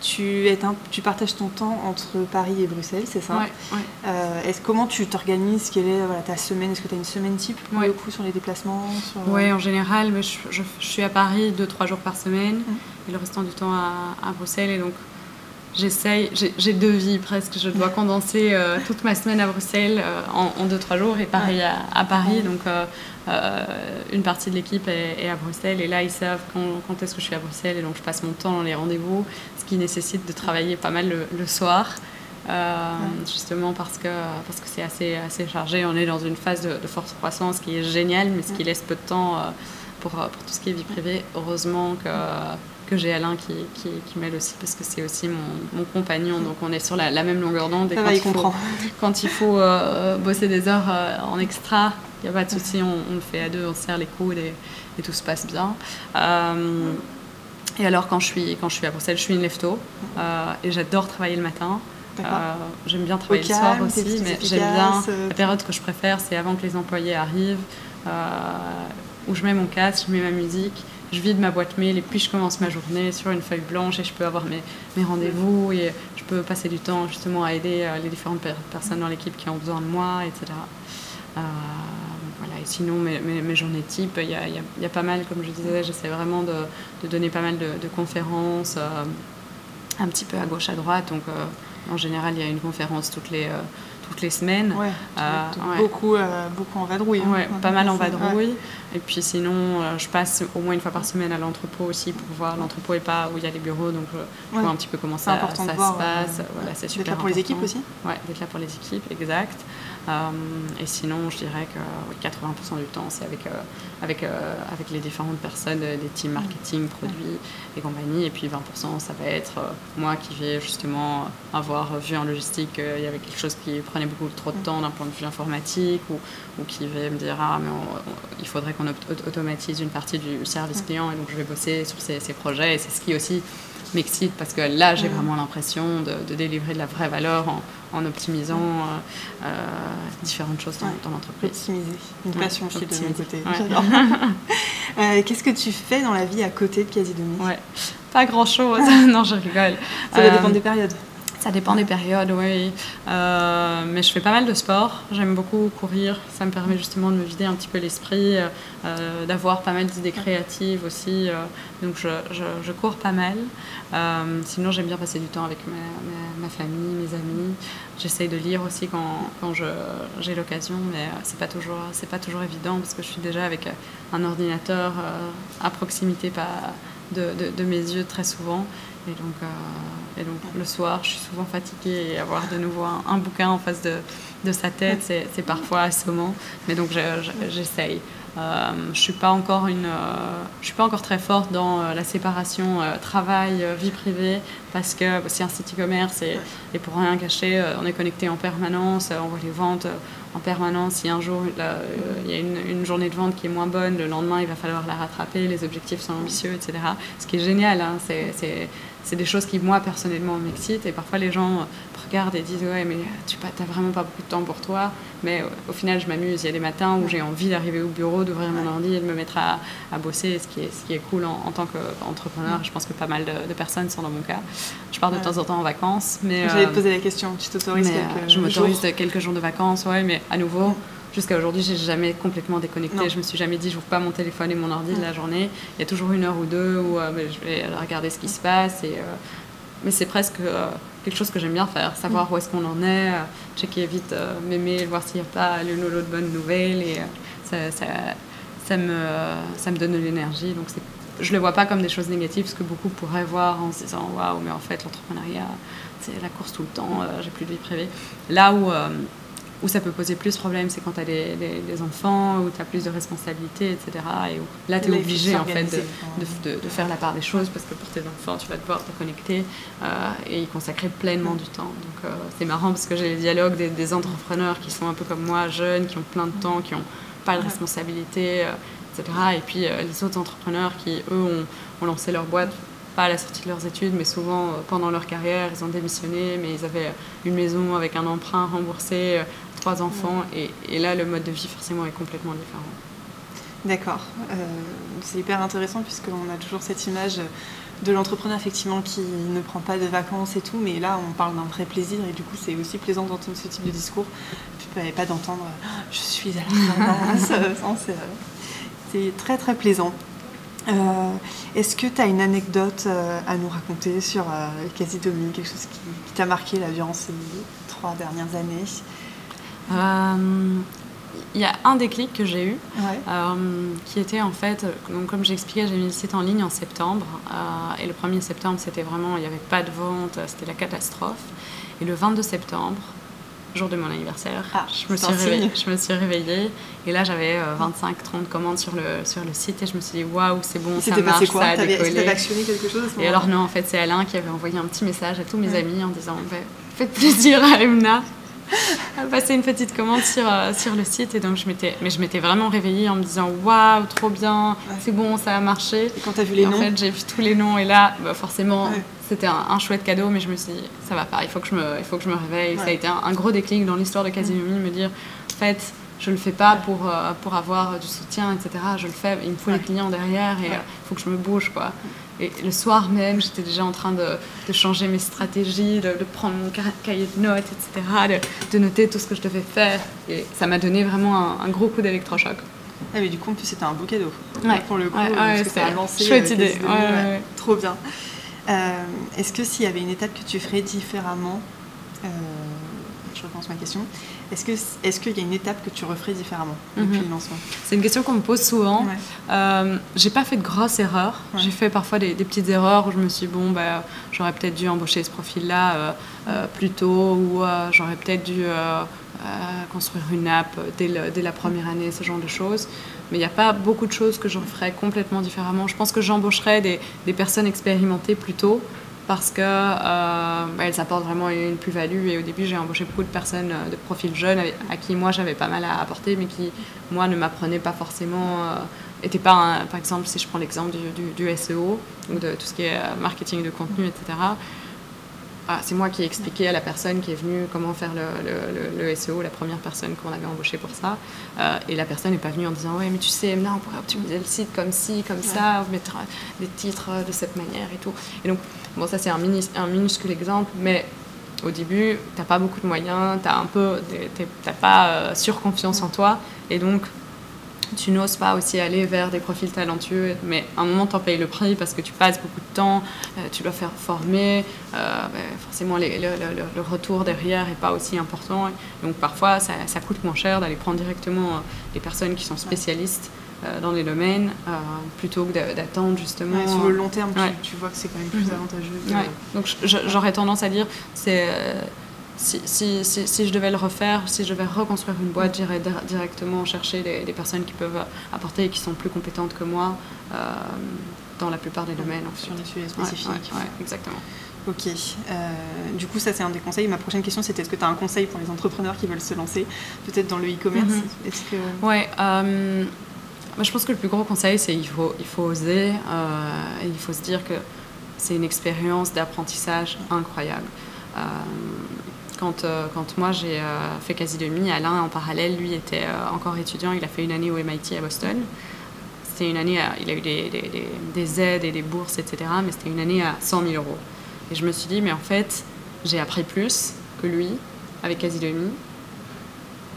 Tu, es tu partages ton temps entre Paris et Bruxelles, c'est ça ouais, euh, Comment tu t'organises? Quelle est voilà, ta semaine? Est-ce que tu as une semaine type pour le coup sur les déplacements Oui, en général, mais je, je, suis à Paris 2-3 jours par semaine mmh. et le restant du temps à, à Bruxelles. Et donc, j'essaye, j'ai deux vies presque. Je dois condenser euh, toute ma semaine à Bruxelles euh, en, 2-3 jours et pareil à, Paris. Donc, euh, une partie de l'équipe est, à Bruxelles et là ils savent quand, est-ce que je suis à Bruxelles et donc je passe mon temps dans les rendez-vous, qui nécessite de travailler pas mal le, soir. Euh, justement parce que parce que c'est assez assez chargé. On est dans une phase de, forte croissance qui est géniale, mais ce qui laisse peu de temps euh, pour, pour tout ce qui est vie privée. Heureusement que que j'ai Alain qui, qui, m'aide aussi parce que c'est aussi mon, mon, compagnon, donc on est sur la, même longueur d'onde. quand, il faut, quand il faut bosser des heures en extra, il n'y a pas de souci, on, le fait à deux, on serre les coudes et, tout se passe bien. Euh, et alors, quand je, suis, quand je suis à Bruxelles, je suis une lefto euh, et j'adore travailler le matin. Euh, j'aime bien travailler le soir aussi, mais j'aime bien. La période que je préfère, c'est avant que les employés arrivent, où je mets mon casque, je mets ma musique, je vide ma boîte mail et puis je commence ma journée sur une feuille blanche et je peux avoir mes, mes rendez-vous et je peux passer du temps justement à aider les différentes personnes dans l'équipe qui ont besoin de moi, etc. Et sinon, mes, mes, journées type, il y a, y a, pas mal, comme je disais, j'essaie vraiment de, de, donner pas mal de, conférences, euh, un petit peu à gauche, à droite. Donc, euh, en général, il y a une conférence toutes les, euh, toutes les semaines. Ouais, beaucoup, beaucoup en vadrouille. Hein. Ouais, pas mal en vadrouille. Et puis sinon, je passe au moins une fois par semaine à l'entrepôt aussi pour voir. L'entrepôt n'est pas où il y a les bureaux, donc je vois un petit peu comment ça, ça se passe. voilà, c'est super. D'être là pour les équipes aussi Ouais, d'être là pour les équipes, exact. Et sinon, je dirais que 80% du temps, c'est avec, avec, avec les différentes personnes, des teams marketing, produits et compagnie. Et puis 20%, ça va être moi qui vais justement avoir vu en logistique qu'il y avait quelque chose qui prenait beaucoup trop de temps d'un point de vue informatique ou, ou qui va me dire ah mais il faudrait qu'on automatise une partie du service client et donc je vais bosser sur ces, ces projets. Et c'est ce qui aussi m'excite parce que là, j'ai vraiment l'impression de, délivrer de la vraie valeur en, optimisant euh, euh, différentes choses dans, l'entreprise. Optimiser, une passion chez de mon côté. Euh, qu'est-ce que tu fais dans la vie à côté de Quasi Ouais, pas grand-chose. non, je rigole. Ça va dépendre des périodes. Ça dépend des périodes, oui. Euh, mais je fais pas mal de sport. J'aime beaucoup courir. Ça me permet justement de me vider un petit peu l'esprit, euh, euh, d'avoir pas mal d'idées créatives aussi. donc je, je, cours pas mal. sinon, j'aime bien passer du temps avec ma, famille, mes amis. J'essaye de lire aussi quand, quand j'ai l'occasion, mais c'est pas toujours c'est pas toujours évident parce que je suis déjà avec un ordinateur à proximité pas de, de mes yeux très souvent. Et donc, euh, et donc le soir, je suis souvent fatiguée et avoir de nouveau un, bouquin en face de, de sa tête, c'est parfois assommant. Mais donc j'essaye. Euh, je suis pas encore une, euh, je suis pas encore très forte dans euh, la séparation travail vie privée parce que c'est un site e-commerce et, et, pour rien cacher, on est connecté en permanence, on voit les ventes en permanence. Si un jour il y a une, une, journée de vente qui est moins bonne, le lendemain il va falloir la rattraper. Les objectifs sont ambitieux, etc. Ce qui est génial, hein, c'est des choses qui moi personnellement m'excitent et parfois les gens regardent et disent ouais mais tu n'as vraiment pas beaucoup de temps pour toi. Mais au final je m'amuse il y a des matins où j'ai envie d'arriver au bureau d'ouvrir mon ordi et de me mettre à, à, bosser ce qui est, ce qui est cool en, tant qu'entrepreneur. Je pense que pas mal de, personnes sont dans mon cas. Je pars de temps en temps en vacances mais j'allais te euh, poser la question tu t'autorises quelques je m'autorise quelques jours de vacances ouais mais à nouveau Jusqu'à aujourd'hui, j'ai jamais complètement déconnecté. Je me suis jamais dit, j'ouvre pas mon téléphone et mon ordi de la journée. Il y a toujours une heure ou deux où euh, je vais regarder ce qui se passe. Et, euh, mais c'est presque quelque chose que j'aime bien faire, savoir où est-ce qu'on en est, euh, checker vite euh, mes mails, voir s'il n'y a pas l'une ou l'autre bonne nouvelle. Et euh, ça, ça, ça, me, ça me donne de l'énergie. Donc je ne le vois pas comme des choses négatives, ce que beaucoup pourraient voir en se disant waouh, mais en fait, l'entrepreneuriat, c'est la course tout le temps, j'ai plus de vie privée. Là où où ça peut poser plus de problèmes, c'est quand tu as des, enfants, où tu as plus de responsabilités, etc. Et où, là, tu es obligé en fait, de, de, faire la part des choses parce que pour tes enfants, tu vas devoir te connecter euh, et y consacrer pleinement du temps. Donc, euh, c'est marrant parce que j'ai les dialogues des, entrepreneurs qui sont un peu comme moi, jeunes, qui ont plein de temps, qui n'ont pas de responsabilités, euh, etc. Et puis les autres entrepreneurs qui, eux, ont, ont lancé leur boîte pas à la sortie de leurs études, mais souvent pendant leur carrière, ils ont démissionné, mais ils avaient une maison avec un emprunt remboursé, trois enfants, et, et, là, le mode de vie, forcément, est complètement différent. D'accord. Euh, c'est hyper intéressant, puisqu'on a toujours cette image de l'entrepreneur, effectivement, qui ne prend pas de vacances et tout, mais là, on parle d'un vrai plaisir, et du coup, c'est aussi plaisant d'entendre ce type de discours. Tu ne pas d'entendre ah, je suis à la c'est très, très plaisant. Euh, est-ce que tu as une anecdote euh, à nous raconter sur euh, Quasi-Domi, quelque chose qui, qui t'a marqué là, durant ces trois dernières années? euh, il y a un déclic que j'ai eu, euh, qui était en fait, donc comme j'expliquais, j'ai mis le site en ligne en septembre, euh, et le 1er septembre, c'était vraiment, il n'y avait pas de vente, c'était la catastrophe. Et le 22 septembre, jour de mon anniversaire, ah, je, me suis réveillée, je me suis réveillée, et là j'avais 25-30 commandes sur le, sur le site, et je me suis dit, waouh, c'est bon, ça marche, quoi ça a décollé. actionné quelque chose Et alors non, en fait, c'est Alain qui avait envoyé un petit message à tous mes amis en disant, faites plaisir à Emna à passer une petite commande sur, euh, sur le site. Et donc, je m'étais, mais je m'étais vraiment réveillée en me disant Waouh, trop bien, c'est bon, ça a marché. Et quand tu as vu les noms En fait, j'ai vu tous les noms. Et là, bah, forcément, c'était un, chouette cadeau. Mais je me suis dit Ça va pas, il faut que je me, il faut que je me réveille. Ça a été un, gros déclic dans l'histoire de Casinomi, me dire En fait, je le fais pas pour, euh, pour avoir du soutien, etc. Je le fais, il me faut les clients derrière et il faut que je me bouge. quoi. Et le soir même, j'étais déjà en train de, de changer mes stratégies, de, prendre mon cahier de notes, etc., de, noter tout ce que je devais faire. Et ça m'a donné vraiment un, gros coup d'électrochoc. Ah, mais du coup, en plus, c'était un beau cadeau. Ouais. Pour le coup, ouais, ouais, ça a lancé. Chouette euh, idée. trop bien. Euh, est-ce que s'il y avait une étape que tu ferais différemment, euh, je repense ma question, est-ce qu'il est qu'il y a une étape que tu referais différemment depuis mhm. le lancement? C'est une question qu'on me pose souvent. Euh, j'ai pas fait de grosses erreurs. J'ai fait parfois des, petites erreurs où je me suis dit, bon, bah, j'aurais peut-être dû embaucher ce profil-là euh, euh, plus tôt ou euh, j'aurais peut-être dû construire une app dès, dès, la première année, ce genre de choses. Mais il n'y a pas beaucoup de choses que je ferais complètement différemment. Je pense que j'embaucherais des, des, personnes expérimentées plutôt parce qu'elles euh, bah, apportent vraiment une plus-value. Et au début, j'ai embauché beaucoup de personnes euh, de profil jeune à qui moi j'avais pas mal à apporter, mais qui moi ne m'apprenaient pas forcément. Euh, pas, par exemple, si je prends l'exemple du, SEO, donc de tout ce qui est marketing de contenu, etc. Ah, c'est moi qui ai expliqué à la personne qui est venue comment faire le, le, SEO, la première personne qu'on avait embauchée pour ça. et la personne n'est pas venue en disant Ouais, mais tu sais, là, on pourrait optimiser le site comme ci, comme ça, mettre des titres de cette manière et tout. Et donc, Bon, ça, c'est un, un minuscule exemple, mais au début, tu n'as pas beaucoup de moyens, tu n'as pas euh, surconfiance en toi, et donc tu n'oses pas aussi aller vers des profils talentueux, mais à un moment, tu en payes le prix parce que tu passes beaucoup de temps, euh, tu dois faire former, euh, ben, forcément, le, retour derrière n'est pas aussi important. Donc, parfois, ça, ça coûte moins cher d'aller prendre directement des personnes qui sont spécialistes euh, dans les domaines euh, plutôt que d'attendre justement. sur le long terme, tu, vois que c'est quand même plus mhm. avantageux. Donc j'aurais tendance à dire, c'est euh, si, si, si, je devais le refaire, si je devais reconstruire une boîte, j'irais directement chercher des, personnes qui peuvent apporter et qui sont plus compétentes que moi dans la plupart des domaines. En Sur les sujets spécifiques. exactement. Ok. du coup, ça, c'est un des conseils. Ma prochaine question, c'était est-ce que tu as un conseil pour les entrepreneurs qui veulent se lancer, peut-être dans le e-commerce? Est-ce que... Ouais je pense que le plus gros conseil, c'est qu'il faut, il faut oser euh, et il faut se dire que c'est une expérience d'apprentissage incroyable. Euh, quand, euh, quand moi j'ai fait quasi demi, Alain en parallèle, lui était encore étudiant, il a fait une année au MIT à Boston. C'était une année, il a eu des, des, des, aides et des bourses, etc. Mais c'était une année à 100 000 euros. Et je me suis dit, mais en fait, j'ai appris plus que lui avec quasi demi,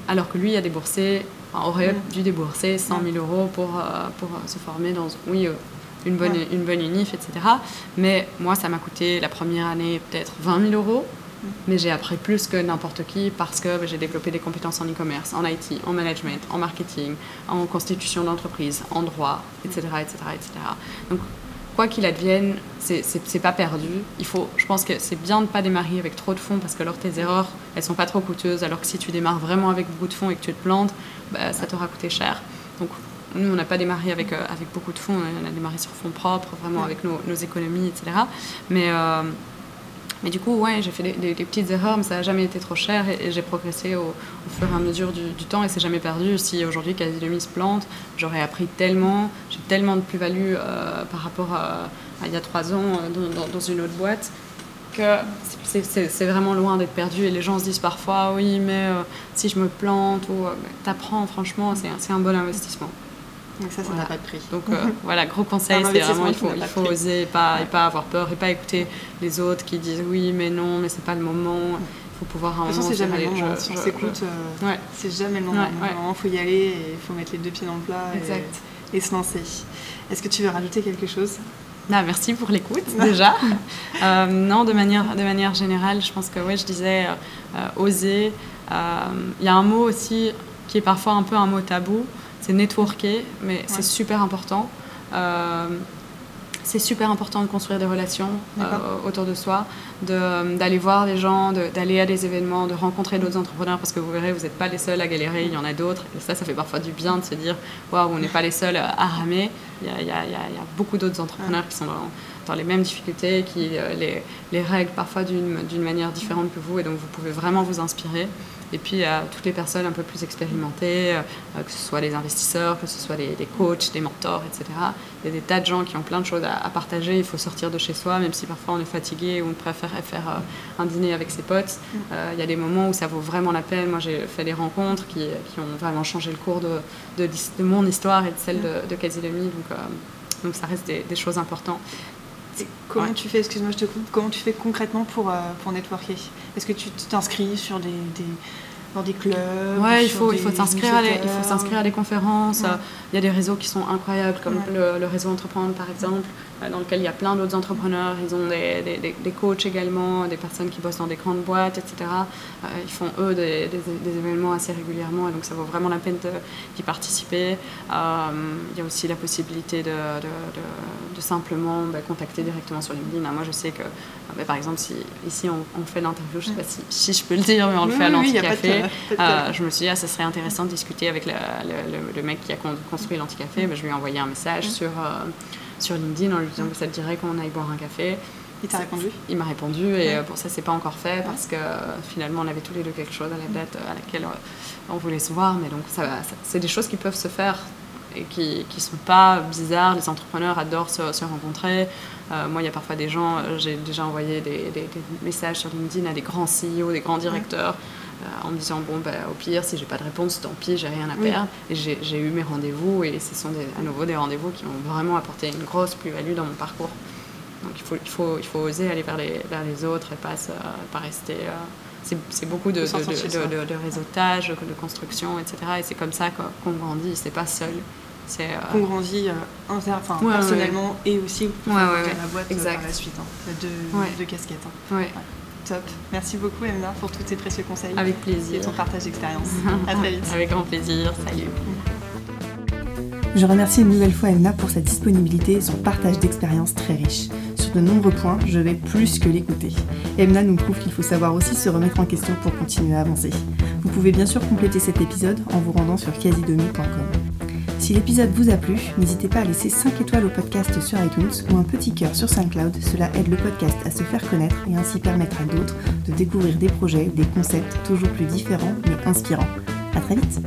alors que lui a déboursé aurait dû débourser 100 000 euros pour, euh, pour euh, se former dans oui, euh, une, bonne, une bonne unif, etc. Mais moi, ça m'a coûté la première année peut-être 20 000 euros. Mais j'ai appris plus que n'importe qui parce que bah, j'ai développé des compétences en e-commerce, en IT, en management, en marketing, en constitution d'entreprise, en droit, etc., etc., etc. Donc quoi qu'il advienne, c'est pas perdu. Il faut, je pense que c'est bien de ne pas démarrer avec trop de fonds parce que alors tes erreurs, elles sont pas trop coûteuses. Alors que si tu démarres vraiment avec beaucoup de fonds et que tu te plantes, bah, ça t'aura coûté cher. Donc nous, on n'a pas démarré avec, euh, avec beaucoup de fonds, on a démarré sur fonds propres, vraiment avec nos, économies, etc. Mais euh, mais du coup, ouais, j'ai fait des, petites erreurs, mais ça n'a jamais été trop cher et, j'ai progressé au, fur et à mesure du, temps et c'est jamais perdu. Si aujourd'hui quasi demi se plante, j'aurais appris tellement, j'ai tellement de plus-value euh, par rapport à, il y a trois ans euh, dans, une autre boîte que c'est vraiment loin d'être perdu et les gens se disent parfois oui mais euh, si je me plante ou t'apprends franchement c'est un bon investissement. Donc ça, ça n'a pas de prix. Donc euh, voilà, gros conseil, c'est vraiment il faut, il faut oser et pas, et pas avoir peur et pas écouter les autres qui disent oui mais non mais c'est pas le moment. Il faut pouvoir un moment. c'est jamais le moment. Si on s'écoute, euh, c'est jamais le moment. Il faut y aller et il faut mettre les deux pieds dans le plat Et, se lancer. Est-ce que tu veux rajouter quelque chose? Ah, merci pour l'écoute déjà. Euh, non, de manière, de manière générale, je pense que ouais, je disais oser. Il y a un mot aussi qui est parfois un peu un mot tabou, c'est networker, mais c'est super important. Euh, c'est super important de construire des relations euh, autour de soi, d'aller voir des gens, d'aller à des événements, de rencontrer d'autres entrepreneurs, parce que vous verrez, vous n'êtes pas les seuls à galérer, il y en a d'autres. Et ça, ça fait parfois du bien de se dire, waouh, on n'est pas les seuls à ramer. Il y a, beaucoup d'autres entrepreneurs qui sont dans, les mêmes difficultés, qui euh, les, les règlent parfois d'une manière différente que vous, et donc vous pouvez vraiment vous inspirer. Et puis à toutes les personnes un peu plus expérimentées, euh, que ce soit les investisseurs, que ce soit les, coachs, les mentors, etc. Il y a des tas de gens qui ont plein de choses à, partager. Il faut sortir de chez soi, même si parfois on est fatigué ou on préférerait faire euh, un dîner avec ses potes. Il y a des moments où ça vaut vraiment la peine. Moi, j'ai fait des rencontres qui, ont vraiment changé le cours de, mon histoire et de celle de, de donc ça reste des, choses importantes. comment tu fais, excuse-moi, je te coupe, comment tu fais concrètement pour, pour networker? Est-ce que tu t'inscris sur des, dans des clubs Ouais, il faut, s'inscrire à, des, il faut s'inscrire à des conférences. Il y a des réseaux qui sont incroyables, comme le, réseau Entreprendre par exemple, euh, dans lequel il y a plein d'autres entrepreneurs. Ils ont des, des, des, coachs également, des personnes qui bossent dans des grandes boîtes, etc. Euh, ils font eux des, événements assez régulièrement et donc ça vaut vraiment la peine d'y participer. Euh, il y a aussi la possibilité de, de, de, simplement bah, contacter directement sur LinkedIn. Moi je sais que, bah, par exemple, si ici on, fait l'interview, je ne sais pas si, si, je peux le dire, mais on le fait à l'anti-café. je me suis dit, ah, ça serait intéressant de discuter avec le, mec qui a construit l'anti-café. Ben, je lui ai envoyé un message sur, sur LinkedIn en lui disant que ça te dirait qu'on aille boire un café. Il t'a répondu? Il m'a répondu et pour ça c'est pas encore fait parce que finalement on avait tous les deux quelque chose à la date à laquelle on voulait se voir mais donc ça c'est des choses qui peuvent se faire et qui ne sont pas bizarres. Les entrepreneurs adorent se, rencontrer. Euh, moi, il y a parfois des gens, euh, j'ai déjà envoyé des, messages sur LinkedIn à des grands CEO, des grands directeurs, euh, en me disant bon, ben, au pire, si j'ai pas de réponse, tant pis, j'ai rien à perdre. Et j'ai eu mes rendez-vous et ce sont à nouveau des rendez-vous qui ont vraiment apporté une grosse plus-value dans mon parcours. Donc il faut, il faut, il faut oser aller vers les, vers les autres et pas, pas rester c'est beaucoup de, de, de, réseautage, de construction, etc. Et c'est comme ça qu'on grandit, c'est pas seul. Euh... Qu'on grandit euh, inter... personnellement et aussi pour la boîte euh, par la suite. Hein. De, de casquettes. Hein. Top. Merci beaucoup Emma pour tous tes précieux conseils. Avec plaisir. Et ton partage d'expérience. à très vite. Avec grand plaisir. Salut. Je remercie une nouvelle fois Emma pour sa disponibilité et son partage d'expérience très riche. Sur de nombreux points, je vais plus que l'écouter. Emna nous prouve qu'il faut savoir aussi se remettre en question pour continuer à avancer. Vous pouvez bien sûr compléter cet épisode en vous rendant sur quasidomi.com. Si l'épisode vous a plu, n'hésitez pas à laisser 5 étoiles au podcast sur iTunes ou un petit cœur sur SoundCloud, cela aide le podcast à se faire connaître et ainsi permettre à d'autres de découvrir des projets, des concepts toujours plus différents mais inspirants. A très vite